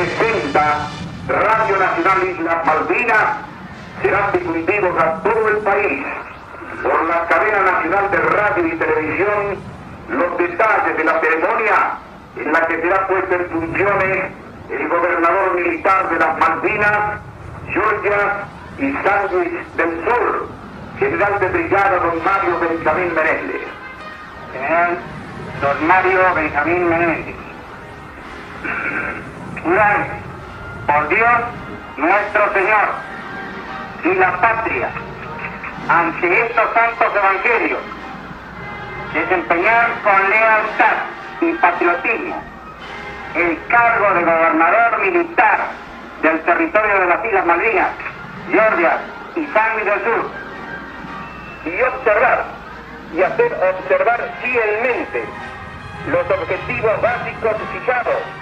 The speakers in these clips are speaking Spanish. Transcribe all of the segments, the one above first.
60 Radio Nacional Islas Malvinas serán difundidos a todo el país por la cadena nacional de radio y televisión los detalles de la ceremonia en la que será puesto en funciones el gobernador militar de las Malvinas, Georgia y Sándwich del Sur, general de brigada don Mario Benjamín Menéndez. General don Mario Benjamín Menéndez. Por Dios nuestro Señor y la patria ante estos santos evangelios desempeñar con lealtad y patriotismo el cargo de gobernador militar del territorio de las Islas Malvinas, Georgia y San Luis del Sur, y observar y hacer observar fielmente los objetivos básicos fijados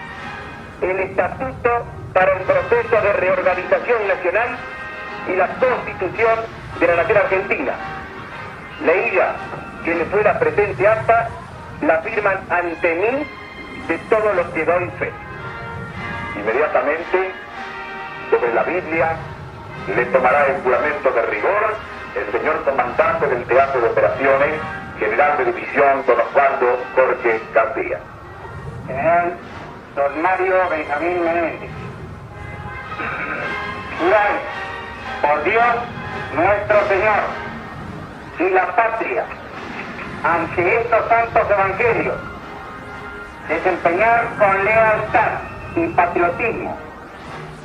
el Estatuto para el proceso de reorganización nacional y la Constitución de la Nación Argentina. Leía quienes fuera presente acta la firman ante mí de todos los que doy fe. Inmediatamente, sobre la Biblia, le tomará el juramento de rigor el señor comandante del Teatro de Operaciones, general de división don Osvaldo Jorge García. General don Mario Benjamín Menéndez. Jurar por Dios nuestro Señor y la patria ante estos santos evangelios desempeñar con lealtad y patriotismo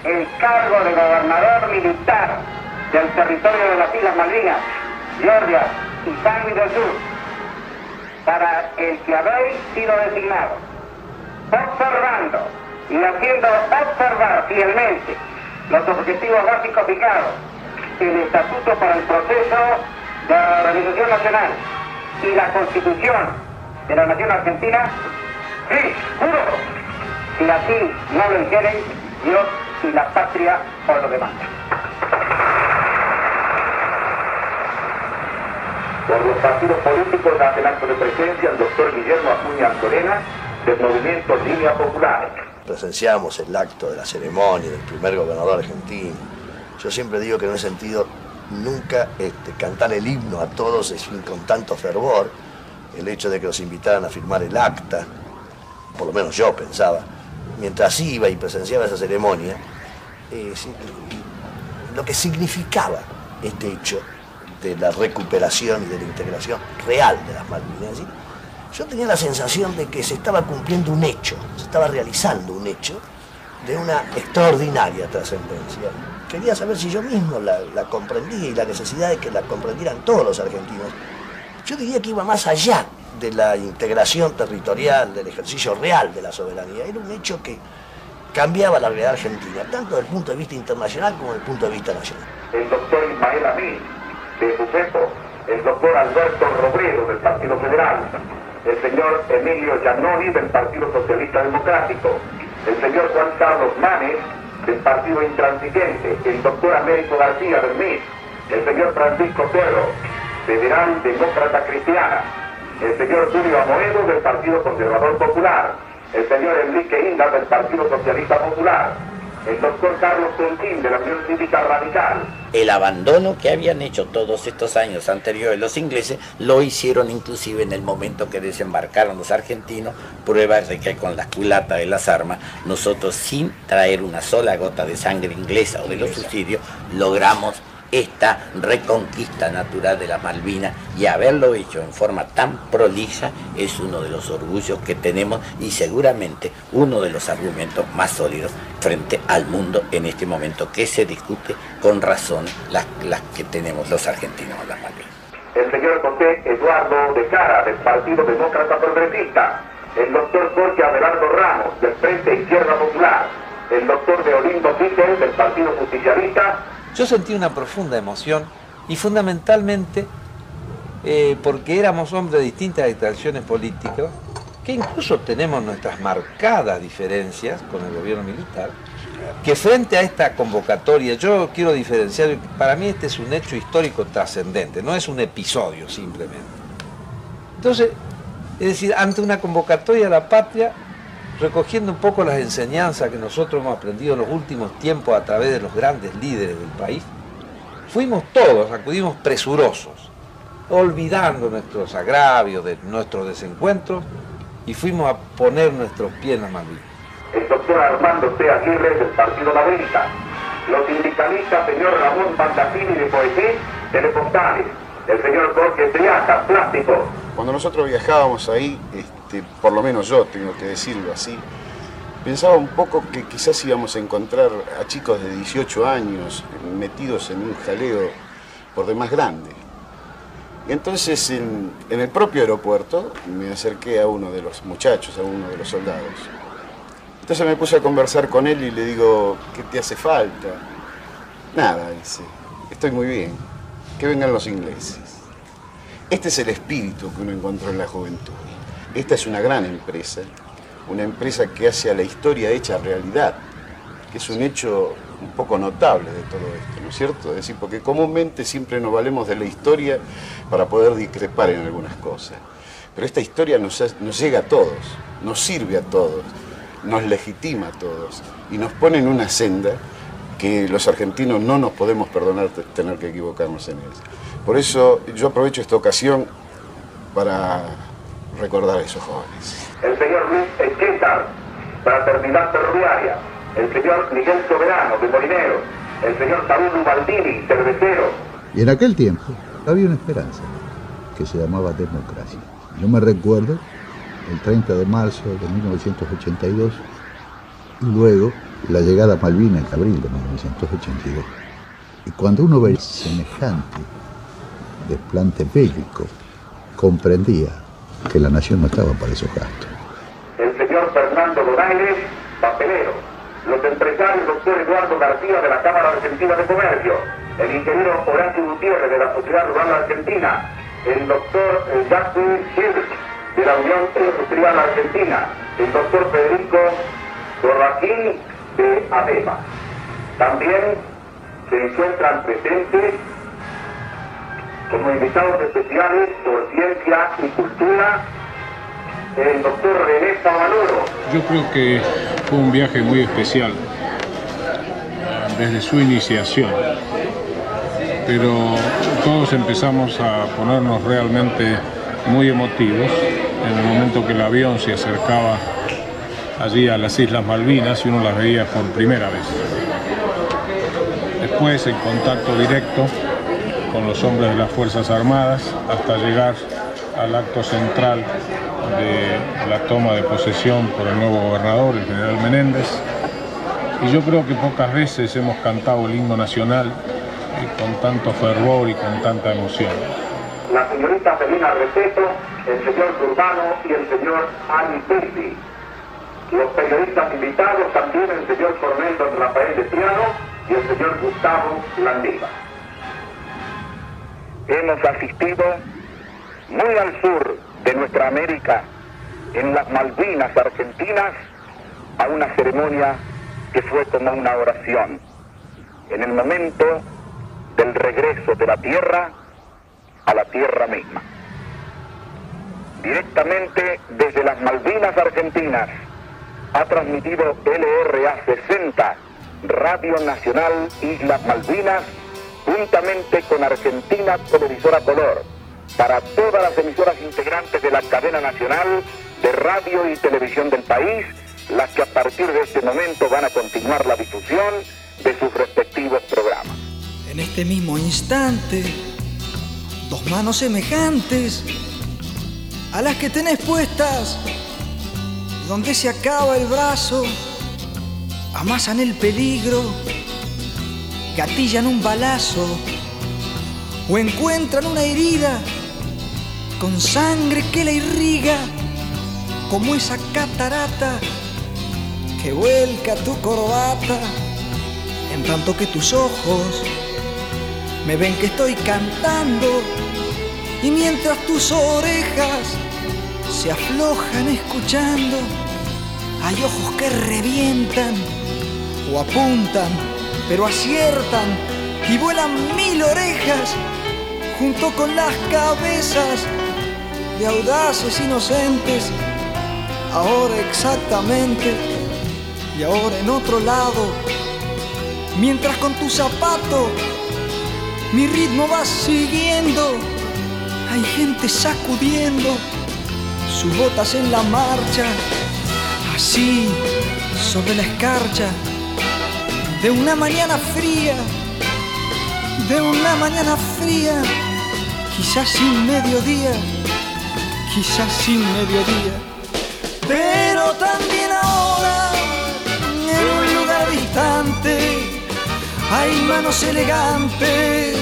el cargo de gobernador militar del territorio de las Islas Malvinas, Georgia y San Luis del Sur, para el que habéis sido designado, observando y haciendo observar fielmente los objetivos básicos fijados en el Estatuto para el Proceso de la Organización Nacional y la Constitución de la Nación Argentina, sí, juro, si así no lo hicieren, Dios y la patria por lo demás. Por los partidos políticos hace de presencia el doctor Guillermo Acuña Antorena del movimiento Línea Popular. Presenciamos el acto de la ceremonia del primer gobernador argentino. Yo siempre digo que no he sentido nunca este, cantar el himno a todos con tanto fervor, el hecho de que nos invitaran a firmar el acta, por lo menos yo pensaba, mientras iba y presenciaba esa ceremonia, lo que significaba este hecho de la recuperación y de la integración real de las Malvinas. Yo tenía la sensación de que se estaba cumpliendo un hecho, se estaba realizando un hecho de una extraordinaria trascendencia. Quería saber si yo mismo la, comprendía y la necesidad de que la comprendieran todos los argentinos. Yo diría que iba más allá de la integración territorial, del ejercicio real de la soberanía. Era un hecho que cambiaba la realidad argentina, tanto desde el punto de vista internacional como desde el punto de vista nacional. El doctor Ismael Amí, de Buceto, el doctor Alberto Robredo, del Partido Federal, el señor Emilio Giannoni, del Partido Socialista Democrático, el señor Juan Carlos Manes, del Partido Intransigente, el doctor Américo García del el señor Francisco Cerro, Federal Demócrata Cristiana, el señor Julio Amoedo del Partido Conservador Popular, el señor Enrique Inda del Partido Socialista Popular, el doctor Carlos Contín de la Unión Cívica Radical. El abandono que habían hecho todos estos años anteriores los ingleses lo hicieron inclusive en el momento que desembarcaron los argentinos, pruebas de que con la culata de las armas nosotros sin traer una sola gota de sangre inglesa o de los subsidios logramos esta reconquista natural de la Malvinas y haberlo hecho en forma tan prolija es uno de los orgullos que tenemos y seguramente uno de los argumentos más sólidos frente al mundo en este momento que se discute con razón las, las que tenemos los argentinos en las Malvinas. El señor José Eduardo de Cara del Partido Demócrata Progresista, el doctor Jorge Abelardo Ramos del Frente Izquierda Popular, el doctor Deolindo Fígel del Partido Justicialista yo sentí una profunda emoción y fundamentalmente eh, porque éramos hombres de distintas extracciones políticas, que incluso tenemos nuestras marcadas diferencias con el gobierno militar, que frente a esta convocatoria, yo quiero diferenciar, para mí este es un hecho histórico trascendente, no es un episodio simplemente. Entonces, es decir, ante una convocatoria a la patria, recogiendo un poco las enseñanzas que nosotros hemos aprendido en los últimos tiempos a través de los grandes líderes del país, fuimos todos, acudimos presurosos, olvidando nuestros agravios, de nuestros desencuentros, y fuimos a poner nuestros pies en la Malvinas. El doctor Armando C. Aguirre del Partido Labrista, los sindicalistas señor Ramón Bandacini de Poesí, Telepostales, el señor Jorge Triaca, Plástico. Cuando nosotros viajábamos ahí, este, por lo menos yo tengo que decirlo así, pensaba un poco que quizás íbamos a encontrar a chicos de 18 años metidos en un jaleo por demás grande. Y entonces en, en, el propio aeropuerto me acerqué a uno de los muchachos, a uno de los soldados. Entonces me puse a conversar con él y le digo, ¿qué te hace falta? Nada, dice, estoy muy bien, que vengan los ingleses. Este es el espíritu que uno encontró en la juventud. Esta es una gran empresa, una empresa que hace a la historia hecha realidad, que es un hecho un poco notable de todo esto, ¿no es cierto? Es decir, porque comúnmente siempre nos valemos de la historia para poder discrepar en algunas cosas. Pero esta historia nos, nos llega a todos, nos sirve a todos, nos legitima a todos y nos pone en una senda que los argentinos no nos podemos perdonar tener que equivocarnos en ella. Por eso yo aprovecho esta ocasión para recordar a esos jóvenes. El señor Luis Esquetar, Fraternidad Ferroviaria, el señor Miguel Soberano, de Molinero, el señor Saúl Baldini, cervecero. Y en aquel tiempo había una esperanza que se llamaba democracia. Yo me recuerdo el 30 de marzo de 1982 y luego la llegada a Malvinas en abril de 1982. Y cuando uno ve semejante desplante bélico, comprendía que la nación no estaba para esos gastos. El señor Fernando Donaires, papelero. Los empresarios, doctor Eduardo García de la Cámara Argentina de Comercio. El ingeniero Horacio Gutiérrez de la Sociedad Rural Argentina. El doctor Jacques Hirsch de la Unión Industrial Argentina. El doctor Federico Borraquín de ABEMA. También se encuentran presentes como invitados especiales por ciencia y cultura el doctor René Pavaloro. Yo creo que fue un viaje muy especial desde su iniciación, pero todos empezamos a ponernos realmente muy emotivos en el momento que el avión se acercaba allí a las Islas Malvinas y uno las veía por primera vez. Después en contacto directo con los hombres de las Fuerzas Armadas hasta llegar al acto central de la toma de posesión por el nuevo gobernador, el general Menéndez. Y yo creo que pocas veces hemos cantado el himno nacional eh, con tanto fervor y con tanta emoción. La señorita Felina Receto, el señor Urbano y el señor Ali Pizzi. Los periodistas invitados también el señor coronel don Rafael de Triano y el señor Gustavo Landiva. Hemos asistido muy al sur de nuestra América, en las Malvinas Argentinas, a una ceremonia que fue como una oración. En el momento del regreso de la tierra a la tierra misma. Directamente desde las Malvinas Argentinas ha transmitido LRA 60, Radio Nacional Islas Malvinas, juntamente con Argentina Televisora Color, para todas las emisoras integrantes de la cadena nacional de radio y televisión del país, las que a partir de este momento van a continuar la difusión de sus respectivos programas. En este mismo instante, dos manos semejantes a las que tenés puestas, donde se acaba el brazo, amasan el peligro, gatillan un balazo o encuentran una herida con sangre que la irriga como esa catarata que vuelca tu corbata en tanto que tus ojos me ven que estoy cantando y mientras tus orejas se aflojan escuchando hay ojos que revientan o apuntan pero aciertan y vuelan mil orejas junto con las cabezas de audaces inocentes ahora exactamente y ahora en otro lado, mientras con tu zapato mi ritmo va siguiendo, hay gente sacudiendo sus botas en la marcha, así sobre la escarcha de una mañana fría, de una mañana fría, quizás sin mediodía, quizás sin mediodía, pero también ahora en un lugar distante hay manos elegantes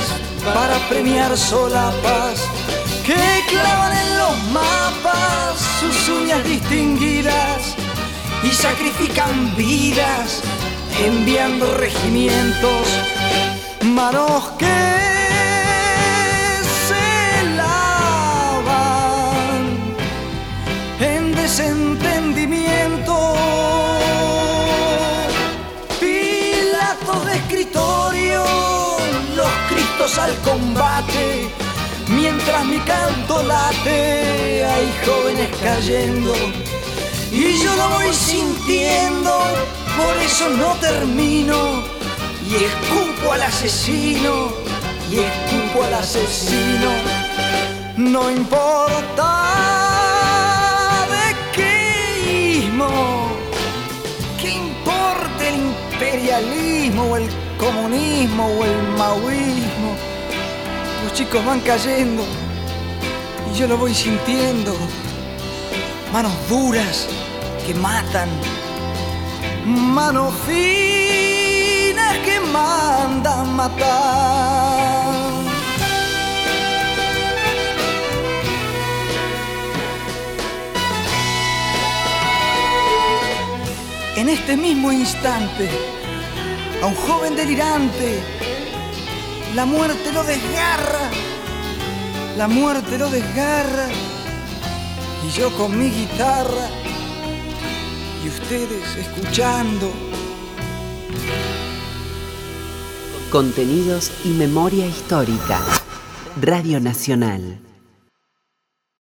para premiar solapas que clavan en los mapas sus uñas distinguidas y sacrifican vidas enviando regimientos, manos que se lavan en desentendimiento, pilatos de escritorio, los cristos al combate. Mientras mi canto late, hay jóvenes cayendo y yo lo voy sintiendo por eso no termino y escupo al asesino y escupo al asesino. No importa de qué ismo, que importa el imperialismo o el comunismo o el maoísmo. Los chicos van cayendo y yo lo voy sintiendo. Manos duras que matan manos finas que mandan matar. En este mismo instante, a un joven delirante, la muerte lo desgarra, la muerte lo desgarra, y yo con mi guitarra y ustedes escuchando. Contenidos y memoria histórica. Radio Nacional.